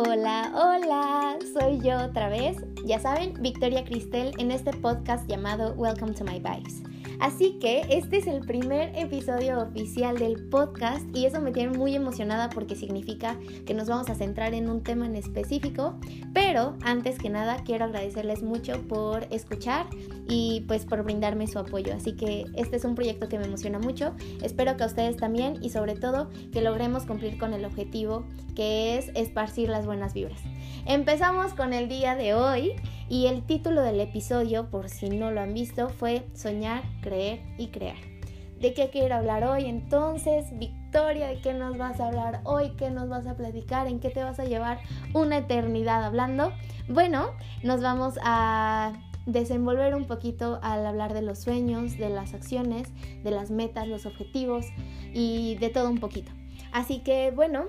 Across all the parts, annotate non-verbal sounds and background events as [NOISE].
Hola, hola, soy yo otra vez. Ya saben, Victoria Cristel en este podcast llamado Welcome to My Vibes. Así que este es el primer episodio oficial del podcast y eso me tiene muy emocionada porque significa que nos vamos a centrar en un tema en específico. Pero antes que nada quiero agradecerles mucho por escuchar y pues por brindarme su apoyo. Así que este es un proyecto que me emociona mucho. Espero que a ustedes también y sobre todo que logremos cumplir con el objetivo que es esparcir las buenas vibras. Empezamos con el día de hoy y el título del episodio, por si no lo han visto, fue Soñar, Creer y Crear. ¿De qué quiero hablar hoy? Entonces, Victoria, ¿de qué nos vas a hablar hoy? ¿Qué nos vas a platicar? ¿En qué te vas a llevar una eternidad hablando? Bueno, nos vamos a desenvolver un poquito al hablar de los sueños, de las acciones, de las metas, los objetivos y de todo un poquito. Así que bueno,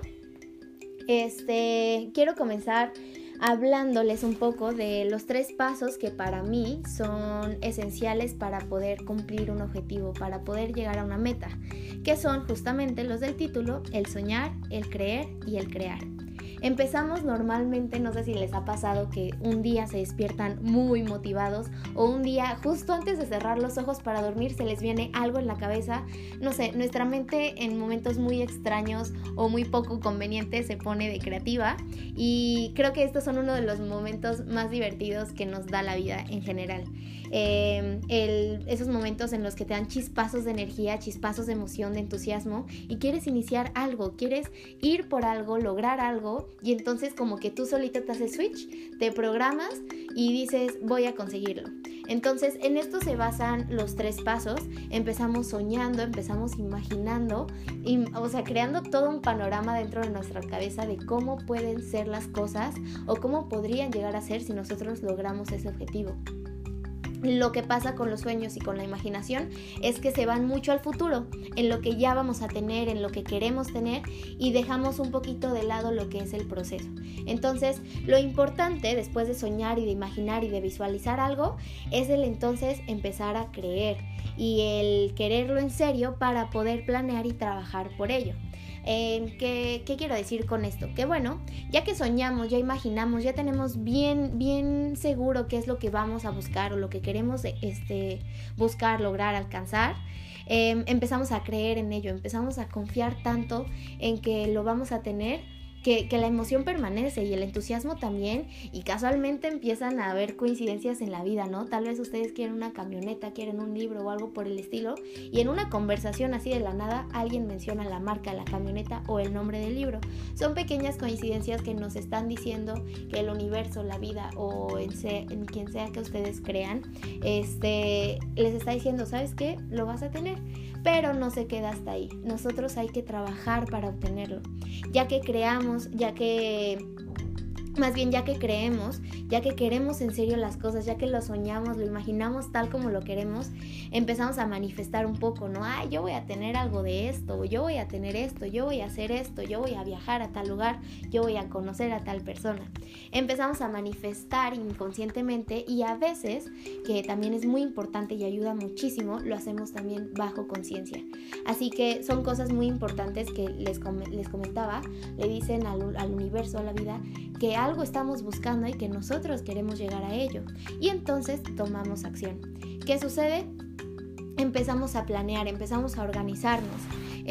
este quiero comenzar hablándoles un poco de los tres pasos que para mí son esenciales para poder cumplir un objetivo, para poder llegar a una meta, que son justamente los del título, el soñar, el creer y el crear. Empezamos normalmente, no sé si les ha pasado que un día se despiertan muy motivados o un día justo antes de cerrar los ojos para dormir se les viene algo en la cabeza. No sé, nuestra mente en momentos muy extraños o muy poco convenientes se pone de creativa y creo que estos son uno de los momentos más divertidos que nos da la vida en general. Em, esos momentos en los que te dan chispazos de energía, chispazos de emoción, de entusiasmo y quieres iniciar algo, quieres ir por algo, lograr algo y entonces como que tú solita te haces switch, te programas y dices voy a conseguirlo. Entonces en esto se basan los tres pasos. Empezamos soñando, empezamos imaginando, o sea, creando todo un panorama dentro de nuestra cabeza de cómo pueden ser las cosas o cómo podrían llegar a ser si nosotros logramos ese objetivo lo que pasa con los sueños y con la imaginación es que se van mucho al futuro, en lo que ya vamos a tener, en lo que queremos tener y dejamos un poquito de lado lo que es el proceso. Entonces, lo importante después de soñar y de imaginar y de visualizar algo es el entonces empezar a creer y el quererlo en serio para poder planear y trabajar por ello. Em, ¿qué, quiero decir con esto? Que bueno, ya que soñamos, ya imaginamos, ya tenemos bien, bien seguro qué es lo que vamos a buscar o lo que queremos este, buscar, lograr, alcanzar, em, empezamos a creer en ello, empezamos a confiar tanto en que lo vamos a tener que, la emoción permanece y el entusiasmo también y casualmente empiezan a haber coincidencias en la vida, ¿no? Tal vez ustedes quieren una camioneta, quieren un libro o algo por el estilo y en una conversación así de la nada alguien menciona la marca, la camioneta o el nombre del libro. Son pequeñas coincidencias que nos están diciendo que el universo, la vida o en, en quien sea que ustedes crean, este, les está diciendo, ¿sabes qué? Lo vas a tener pero no se queda hasta ahí. Nosotros hay que trabajar para obtenerlo, ya que creamos, ya que más bien ya que creemos, ya que queremos en serio las cosas, ya que lo soñamos, lo imaginamos tal como lo queremos, empezamos a manifestar un poco, ¿no? Ay, yo voy a tener algo de esto, yo voy a tener esto, yo voy a hacer esto, yo voy a viajar a tal lugar, yo voy a conocer a tal persona. Empezamos a manifestar inconscientemente y a veces, que también es muy importante y ayuda muchísimo, lo hacemos también bajo conciencia. Así que son cosas muy importantes que les, les comentaba, le dicen al, al universo, a la vida, que algo estamos buscando y que nosotros queremos llegar a ello. Y entonces tomamos acción. ¿Qué sucede? Empezamos a planear, empezamos a organizarnos.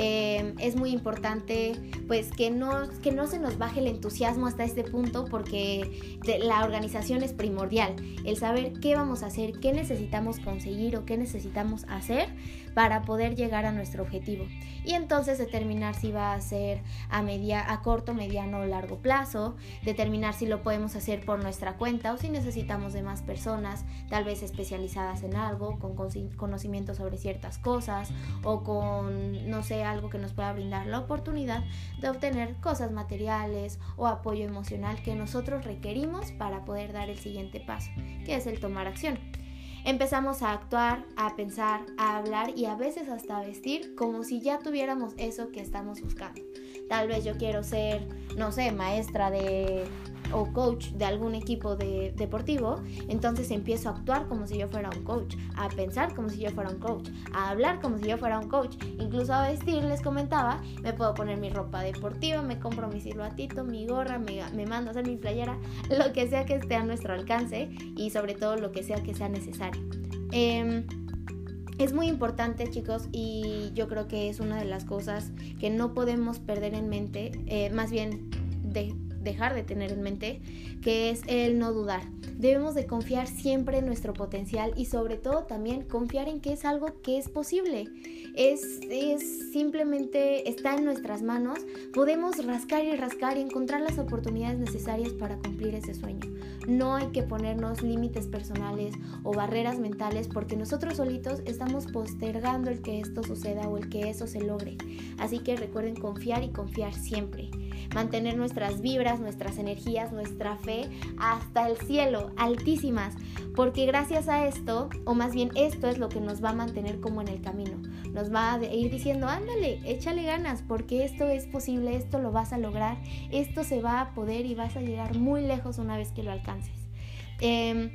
Eh, es muy importante pues que no, que no se nos baje el entusiasmo hasta este punto porque la organización es primordial. El saber qué vamos a hacer, qué necesitamos conseguir o qué necesitamos hacer para poder llegar a nuestro objetivo. Y entonces determinar si va a ser a, media, a corto, mediano o largo plazo, determinar si lo podemos hacer por nuestra cuenta o si necesitamos de más personas, tal vez especializadas en algo, con conocimiento sobre ciertas cosas o con, no sé, algo que nos pueda brindar la oportunidad de obtener cosas materiales o apoyo emocional que nosotros requerimos para poder dar el siguiente paso, que es el tomar acción. Empezamos a actuar, a pensar, a hablar y a veces hasta a vestir como si ya tuviéramos eso que estamos buscando. Tal vez yo quiero ser, no sé, maestra de o coach de algún equipo de, deportivo, entonces empiezo a actuar como si yo fuera un coach, a pensar como si yo fuera un coach, a hablar como si yo fuera un coach, incluso a vestir, les comentaba, me puedo poner mi ropa deportiva, me compro mi silbatito, mi gorra, me, me mando a hacer mi playera, [LAUGHS] lo que sea que esté a nuestro alcance y sobre todo lo que sea que sea necesario. Em, es muy importante chicos y yo creo que es una de las cosas que no podemos perder en mente, eh, más bien de dejar de tener en mente, que es el no dudar. Debemos de confiar siempre en nuestro potencial y sobre todo también confiar en que es algo que es posible. Es, es simplemente está en nuestras manos. Podemos rascar y rascar y encontrar las oportunidades necesarias para cumplir ese sueño. No hay que ponernos límites personales o barreras mentales porque nosotros solitos estamos postergando el que esto suceda o el que eso se logre. Así que recuerden confiar y confiar siempre mantener nuestras vibras, nuestras energías, nuestra fe hasta el cielo, altísimas, porque gracias a esto, o más bien esto es lo que nos va a mantener como en el camino, nos va a ir diciendo, ándale, échale ganas, porque esto es posible, esto lo vas a lograr, esto se va a poder y vas a llegar muy lejos una vez que lo alcances. Em,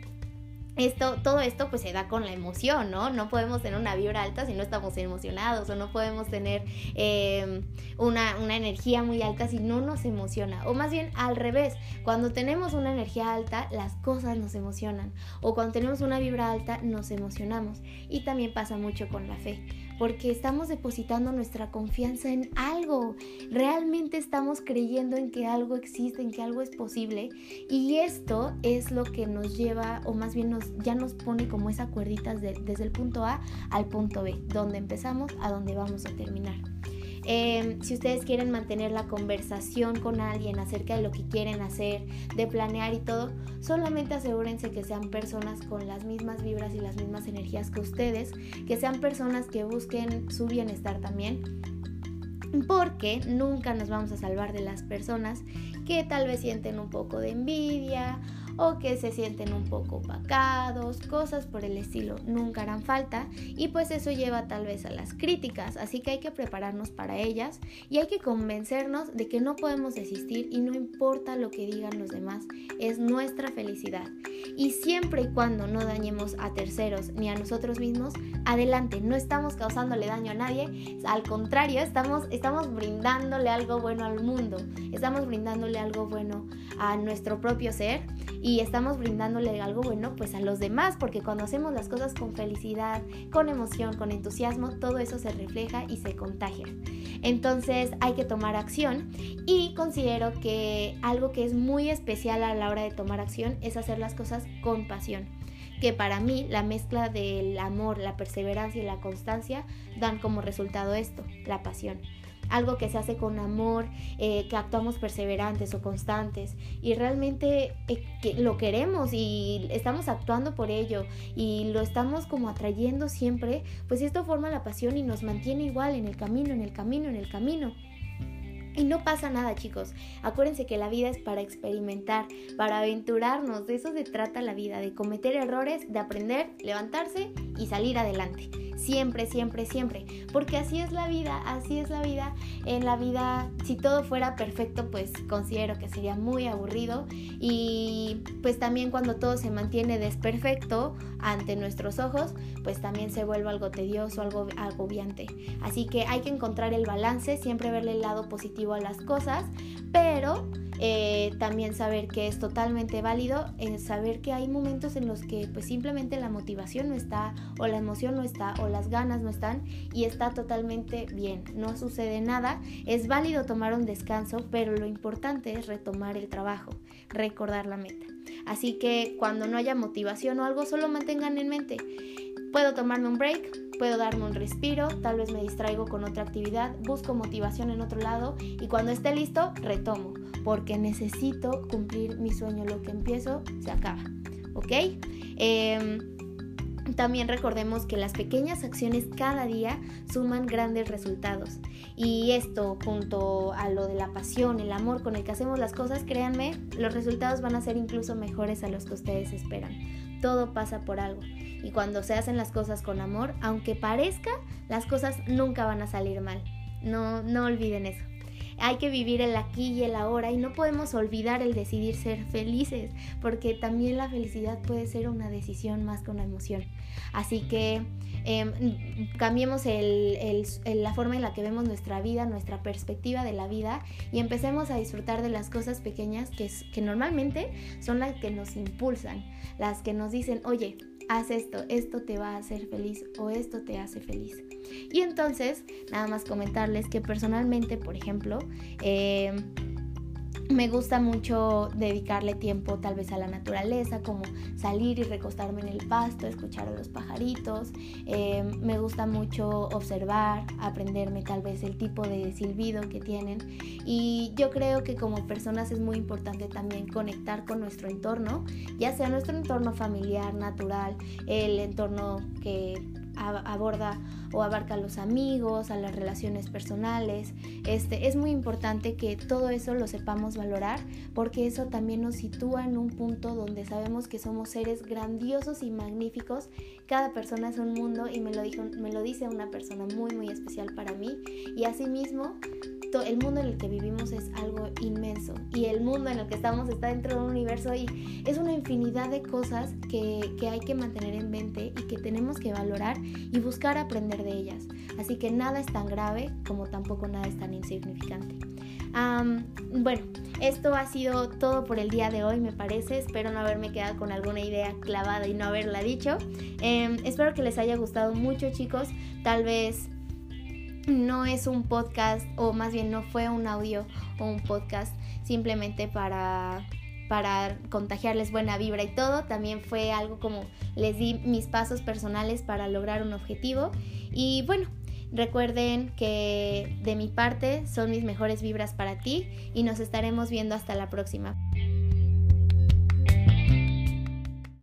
esto, todo esto pues se da con la emoción, ¿no? No podemos tener una vibra alta si no estamos emocionados o no podemos tener em, una, una, energía muy alta si no nos emociona. O más bien al revés, cuando tenemos una energía alta las cosas nos emocionan o cuando tenemos una vibra alta nos emocionamos. Y también pasa mucho con la fe porque estamos depositando nuestra confianza en algo. Realmente estamos creyendo en que algo existe, en que algo es posible. Y esto es lo que nos lleva, o más bien nos, ya nos pone como esa cuerdita desde el punto A al punto B, donde empezamos a donde vamos a terminar. Em, si ustedes quieren mantener la conversación con alguien acerca de lo que quieren hacer, de planear y todo, solamente asegúrense que sean personas con las mismas vibras y las mismas energías que ustedes, que sean personas que busquen su bienestar también porque nunca nos vamos a salvar de las personas que tal vez sienten un poco de envidia o que se sienten un poco opacados, cosas por el estilo nunca harán falta y pues eso lleva tal vez a las críticas, así que hay que prepararnos para ellas y hay que convencernos de que no podemos desistir y no importa lo que digan los demás, es nuestra felicidad. Y siempre y cuando no dañemos a terceros ni a nosotros mismos, adelante, no estamos causándole daño a nadie, al contrario, estamos, estamos brindándole algo bueno al mundo, estamos brindándole algo bueno a nuestro propio ser y estamos brindándole algo bueno pues a los demás, porque cuando hacemos las cosas con felicidad, con emoción, con entusiasmo, todo eso se refleja y se contagia. Entonces hay que tomar acción y considero que algo que es muy especial a la hora de tomar acción es hacer las cosas con pasión que para mí la mezcla del amor, la perseverancia y la constancia dan como resultado esto, la pasión algo que se hace con amor, eh, que actuamos perseverantes o constantes y realmente eh, lo queremos y estamos actuando por ello y lo estamos como atrayendo siempre, pues esto forma la pasión y nos mantiene igual en el camino, en el camino, en el camino. Y no pasa nada, chicos. Acuérdense que la vida es para experimentar, para aventurarnos. De eso se trata la vida, de cometer errores, de aprender, levantarse y salir adelante. Siempre, siempre, siempre. Porque así es la vida, así es la vida. En la vida, si todo fuera perfecto, pues considero que sería muy aburrido. Y pues también cuando todo se mantiene desperfecto ante nuestros ojos, pues también se vuelve algo tedioso, algo agobiante. Así que hay que encontrar el balance, siempre verle el lado positivo a las cosas, pero eh, también saber que es totalmente válido, eh, saber que hay momentos en los que pues simplemente la motivación no está o la emoción no está o las ganas no están y está totalmente bien, no sucede nada, es válido tomar un descanso, pero lo importante es retomar el trabajo, recordar la meta. Así que cuando no haya motivación o algo, solo mantengan en mente, puedo tomarme un break, puedo darme un respiro, tal vez me distraigo con otra actividad, busco motivación en otro lado y cuando esté listo, retomo, porque necesito cumplir mi sueño, lo que empiezo se acaba, ¿ok? Em, también recordemos que las pequeñas acciones cada día suman grandes resultados. Y esto junto a lo de la pasión, el amor con el que hacemos las cosas, créanme, los resultados van a ser incluso mejores a los que ustedes esperan. Todo pasa por algo. Y cuando se hacen las cosas con amor, aunque parezca, las cosas nunca van a salir mal. No, no olviden eso. Hay que vivir el aquí y el ahora y no podemos olvidar el decidir ser felices, porque también la felicidad puede ser una decisión más que una emoción. Así que em, cambiemos la forma en la que vemos nuestra vida, nuestra perspectiva de la vida y empecemos a disfrutar de las cosas pequeñas que, que normalmente son las que nos impulsan, las que nos dicen, oye, haz esto, esto te va a hacer feliz o esto te hace feliz. Y entonces, nada más comentarles que personalmente, por ejemplo, eh, me gusta mucho dedicarle tiempo tal vez a la naturaleza, como salir y recostarme en el pasto, escuchar a los pajaritos. Eh, me gusta mucho observar, aprenderme tal vez el tipo de silbido que tienen. Y yo creo que como personas es muy importante también conectar con nuestro entorno, ya sea nuestro entorno familiar, natural, el entorno que aborda o abarca a los amigos, a las relaciones personales. Este, es muy importante que todo eso lo sepamos valorar porque eso también nos sitúa en un punto donde sabemos que somos seres grandiosos y magníficos. Cada persona es un mundo y me lo, dijo, me lo dice una persona muy muy especial para mí y asimismo el mundo en el que vivimos es algo inmenso y el mundo en el que estamos está dentro de un universo y es una infinidad de cosas que, que hay que mantener en mente y que tenemos que valorar y buscar aprender de ellas. Así que nada es tan grave como tampoco nada es tan insignificante. bueno, esto ha sido todo por el día de hoy, me parece. Espero no haberme quedado con alguna idea clavada y no haberla dicho. Em, espero que les haya gustado mucho, chicos. Tal vez no es un podcast o más bien no fue un audio o un podcast simplemente para para contagiarles buena vibra y todo, también fue algo como les di mis pasos personales para lograr un objetivo y bueno, recuerden que de mi parte son mis mejores vibras para ti y nos estaremos viendo hasta la próxima.